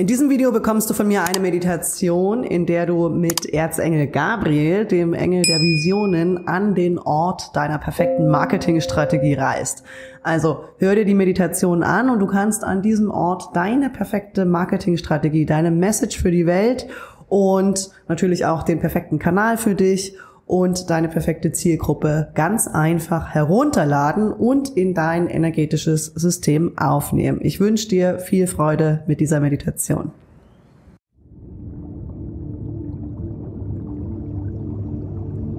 In diesem Video bekommst du von mir eine Meditation, in der du mit Erzengel Gabriel, dem Engel der Visionen, an den Ort deiner perfekten Marketingstrategie reist. Also hör dir die Meditation an und du kannst an diesem Ort deine perfekte Marketingstrategie, deine Message für die Welt und natürlich auch den perfekten Kanal für dich und deine perfekte Zielgruppe ganz einfach herunterladen und in dein energetisches System aufnehmen. Ich wünsche dir viel Freude mit dieser Meditation.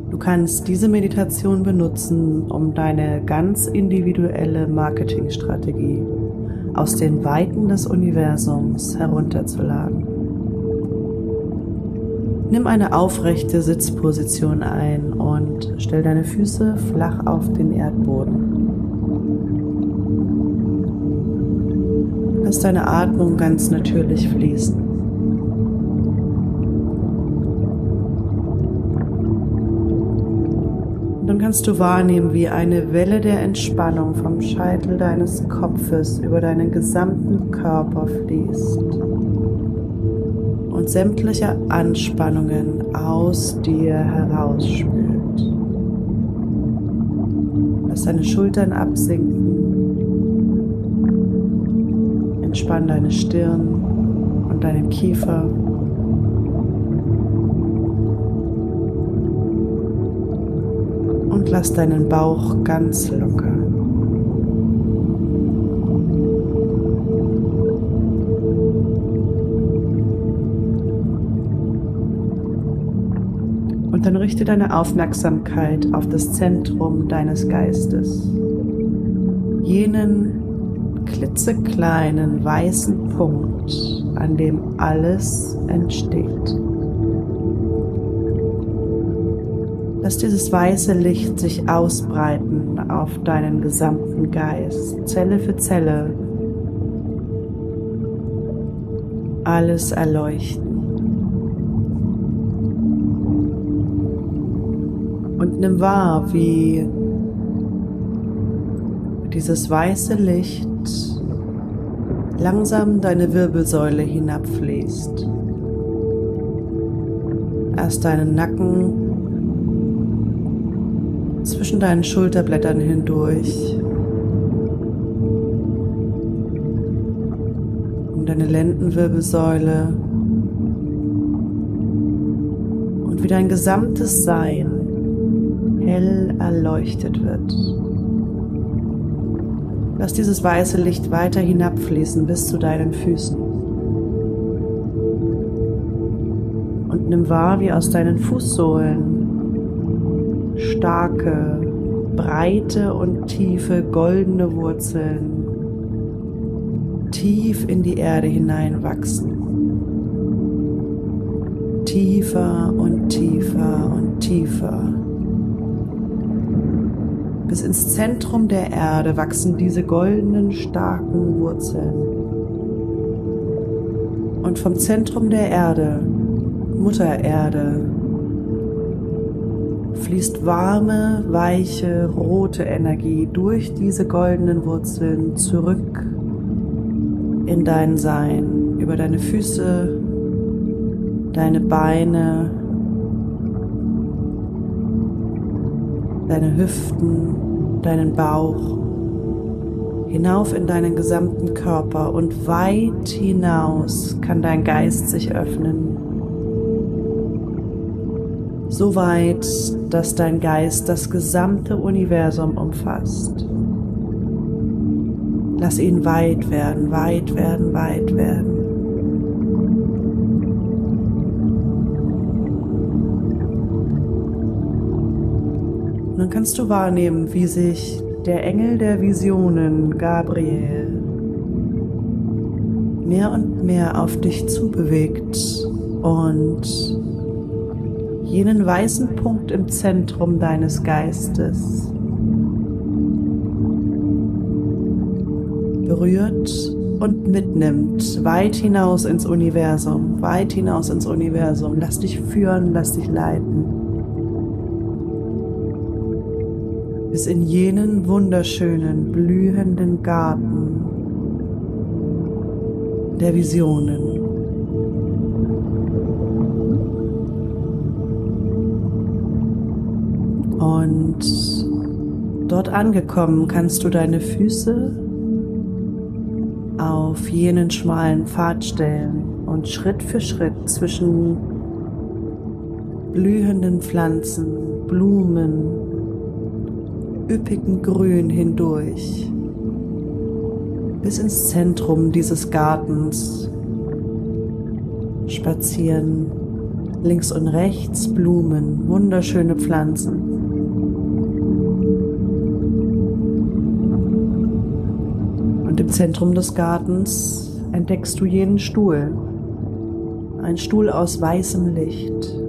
Du kannst diese Meditation benutzen, um deine ganz individuelle Marketingstrategie aus den Weiten des Universums herunterzuladen. Nimm eine aufrechte Sitzposition ein und stell deine Füße flach auf den Erdboden. Lass deine Atmung ganz natürlich fließen. Und dann kannst du wahrnehmen, wie eine Welle der Entspannung vom Scheitel deines Kopfes über deinen gesamten Körper fließt und sämtliche Anspannungen aus dir herausspült. Lass deine Schultern absinken. Entspann deine Stirn und deinen Kiefer. Und lass deinen Bauch ganz locker. Und dann richte deine Aufmerksamkeit auf das Zentrum deines Geistes. Jenen klitzekleinen weißen Punkt, an dem alles entsteht. Lass dieses weiße Licht sich ausbreiten auf deinen gesamten Geist, Zelle für Zelle. Alles erleuchten. Und nimm wahr, wie dieses weiße Licht langsam deine Wirbelsäule hinabfließt. Erst deinen Nacken zwischen deinen Schulterblättern hindurch. Um deine Lendenwirbelsäule und wie dein gesamtes Sein hell erleuchtet wird. Lass dieses weiße Licht weiter hinabfließen bis zu deinen Füßen. Und nimm wahr, wie aus deinen Fußsohlen starke, breite und tiefe goldene Wurzeln tief in die Erde hineinwachsen. Tiefer und tiefer und tiefer. Bis ins Zentrum der Erde wachsen diese goldenen, starken Wurzeln. Und vom Zentrum der Erde, Mutter Erde, fließt warme, weiche, rote Energie durch diese goldenen Wurzeln zurück in dein Sein, über deine Füße, deine Beine, deine Hüften, deinen Bauch, hinauf in deinen gesamten Körper und weit hinaus kann dein Geist sich öffnen. So weit, dass dein Geist das gesamte Universum umfasst. Lass ihn weit werden, weit werden, weit werden. Dann kannst du wahrnehmen, wie sich der Engel der Visionen, Gabriel, mehr und mehr auf dich zubewegt und jenen weißen Punkt im Zentrum deines Geistes berührt und mitnimmt weit hinaus ins Universum, weit hinaus ins Universum. Lass dich führen, lass dich leiten. bis in jenen wunderschönen, blühenden Garten der Visionen. Und dort angekommen kannst du deine Füße auf jenen schmalen Pfad stellen und Schritt für Schritt zwischen blühenden Pflanzen, Blumen, üppigen Grün hindurch bis ins Zentrum dieses Gartens spazieren. Links und rechts Blumen, wunderschöne Pflanzen. Und im Zentrum des Gartens entdeckst du jenen Stuhl. Ein Stuhl aus weißem Licht.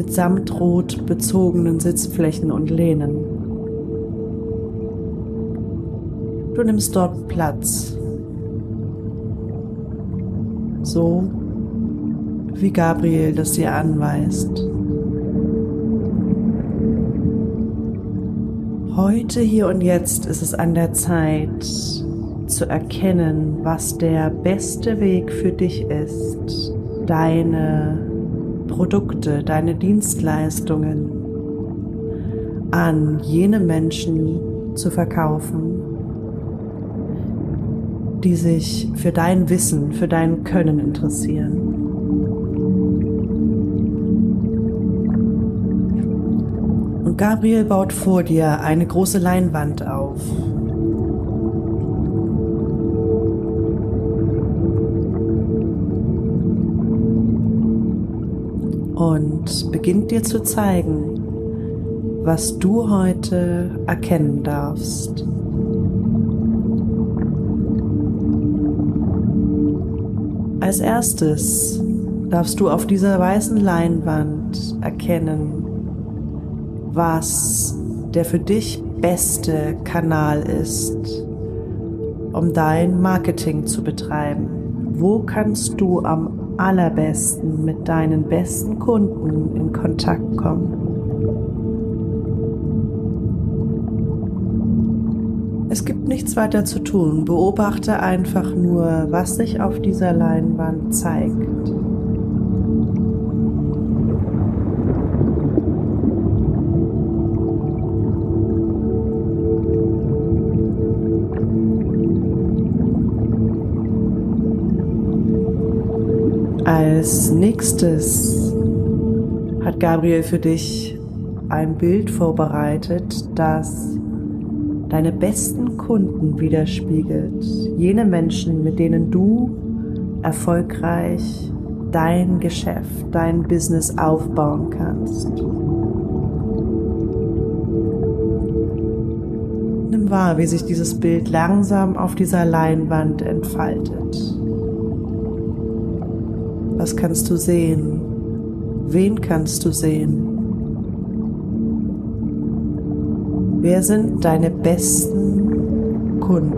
Mit samtrot bezogenen Sitzflächen und Lehnen. Du nimmst dort Platz so wie Gabriel das dir anweist. Heute, hier und jetzt ist es an der Zeit zu erkennen, was der beste Weg für dich ist, deine Produkte, deine Dienstleistungen an jene Menschen zu verkaufen, die sich für dein Wissen, für dein Können interessieren. Und Gabriel baut vor dir eine große Leinwand auf. Und beginnt dir zu zeigen, was du heute erkennen darfst. Als erstes darfst du auf dieser weißen Leinwand erkennen, was der für dich beste Kanal ist, um dein Marketing zu betreiben. Wo kannst du am allerbesten mit deinen besten Kunden in Kontakt kommen? Es gibt nichts weiter zu tun. Beobachte einfach nur, was sich auf dieser Leinwand zeigt. Nächstes hat Gabriel für dich ein Bild vorbereitet, das deine besten Kunden widerspiegelt. Jene Menschen, mit denen du erfolgreich dein Geschäft, dein Business aufbauen kannst. Nimm wahr, wie sich dieses Bild langsam auf dieser Leinwand entfaltet. Was kannst du sehen? Wen kannst du sehen? Wer sind deine besten Kunden?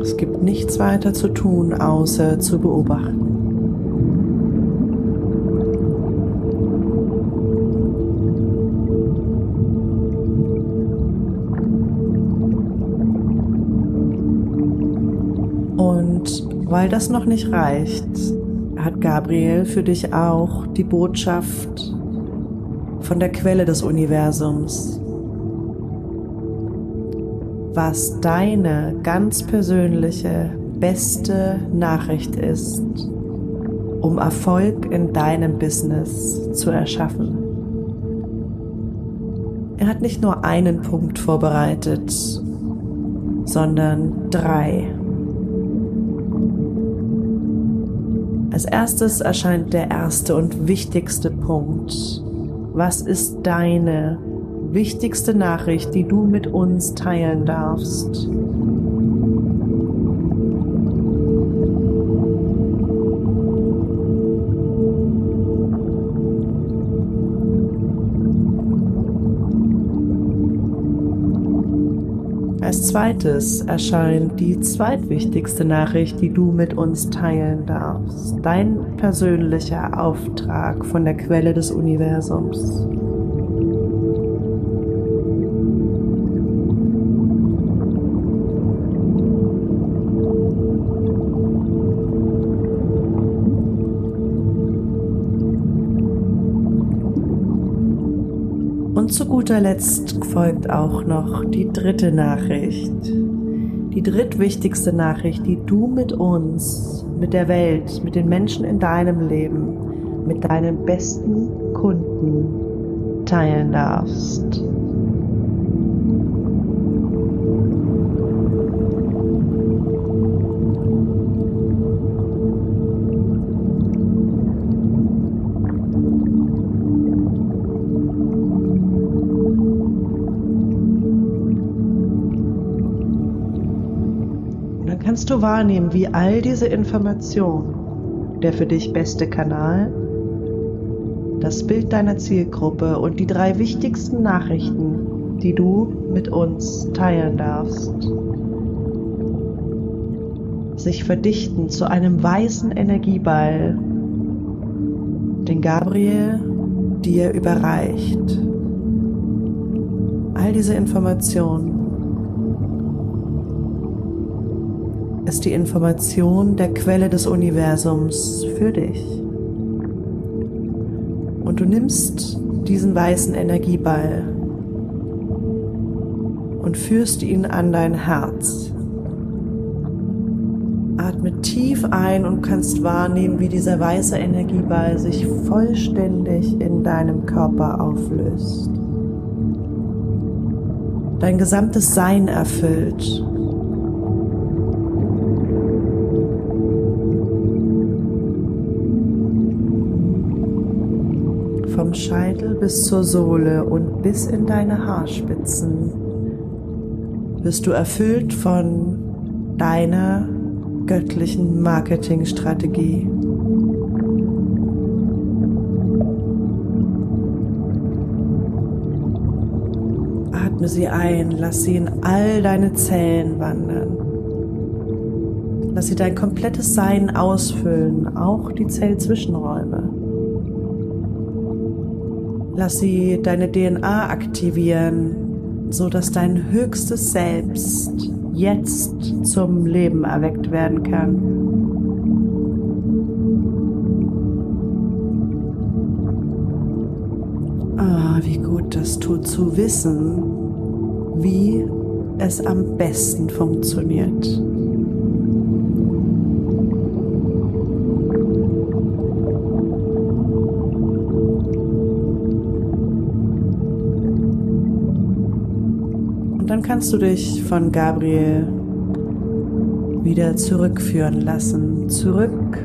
Es gibt nichts weiter zu tun, außer zu beobachten. Weil das noch nicht reicht, hat Gabriel für dich auch die Botschaft von der Quelle des Universums. Was deine ganz persönliche beste Nachricht ist, um Erfolg in deinem Business zu erschaffen. Er hat nicht nur einen Punkt vorbereitet, sondern drei. Als erstes erscheint der erste und wichtigste Punkt. Was ist deine wichtigste Nachricht, die du mit uns teilen darfst? Als zweites erscheint die zweitwichtigste Nachricht, die du mit uns teilen darfst. Dein persönlicher Auftrag von der Quelle des Universums. Guter Letzt folgt auch noch die dritte Nachricht. Die drittwichtigste Nachricht, die du mit uns, mit der Welt, mit den Menschen in deinem Leben, mit deinen besten Kunden teilen darfst. Kannst du wahrnehmen, wie all diese Informationen, der für dich beste Kanal, das Bild deiner Zielgruppe und die drei wichtigsten Nachrichten, die du mit uns teilen darfst, sich verdichten zu einem weißen Energieball, den Gabriel dir überreicht. All diese Informationen ist die Information der Quelle des Universums für dich. Und du nimmst diesen weißen Energieball und führst ihn an dein Herz. Atme tief ein und kannst wahrnehmen, wie dieser weiße Energieball sich vollständig in deinem Körper auflöst. Dein gesamtes Sein erfüllt vom Scheitel bis zur Sohle und bis in deine Haarspitzen wirst du erfüllt von deiner göttlichen Marketingstrategie. Atme sie ein, lass sie in all deine Zellen wandern. Lass sie dein komplettes Sein ausfüllen, auch die Zellzwischenräume. Lass sie deine DNA aktivieren, so dass dein höchstes Selbst jetzt zum Leben erweckt werden kann. Ah, wie gut das tut zu wissen, wie es am besten funktioniert. Kannst du dich von Gabriel wieder zurückführen lassen, zurück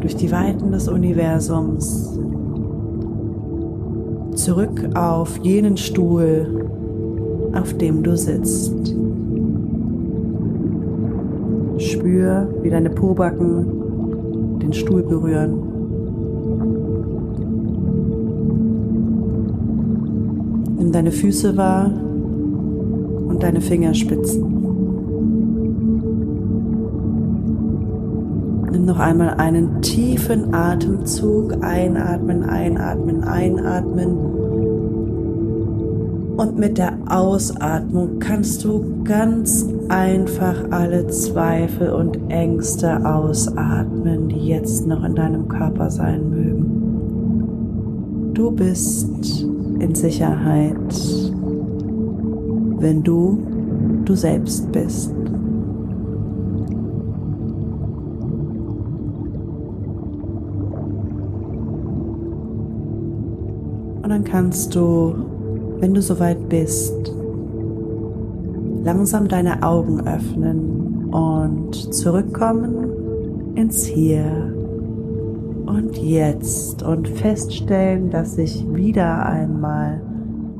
durch die Weiten des Universums, zurück auf jenen Stuhl, auf dem du sitzt. Spür, wie deine Pobacken den Stuhl berühren. Nimm deine Füße wahr, und deine Fingerspitzen. Nimm noch einmal einen tiefen Atemzug. Einatmen, einatmen, einatmen. Und mit der Ausatmung kannst du ganz einfach alle Zweifel und Ängste ausatmen, die jetzt noch in deinem Körper sein mögen. Du bist in Sicherheit wenn du du selbst bist. Und dann kannst du, wenn du soweit bist, langsam deine Augen öffnen und zurückkommen ins Hier und Jetzt und feststellen, dass sich wieder einmal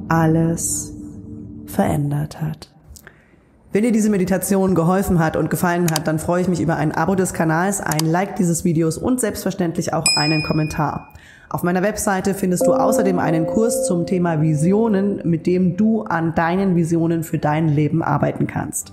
alles verändert hat. Wenn dir diese Meditation geholfen hat und gefallen hat, dann freue ich mich über ein Abo des Kanals, ein Like dieses Videos und selbstverständlich auch einen Kommentar. Auf meiner Webseite findest du außerdem einen Kurs zum Thema Visionen, mit dem du an deinen Visionen für dein Leben arbeiten kannst.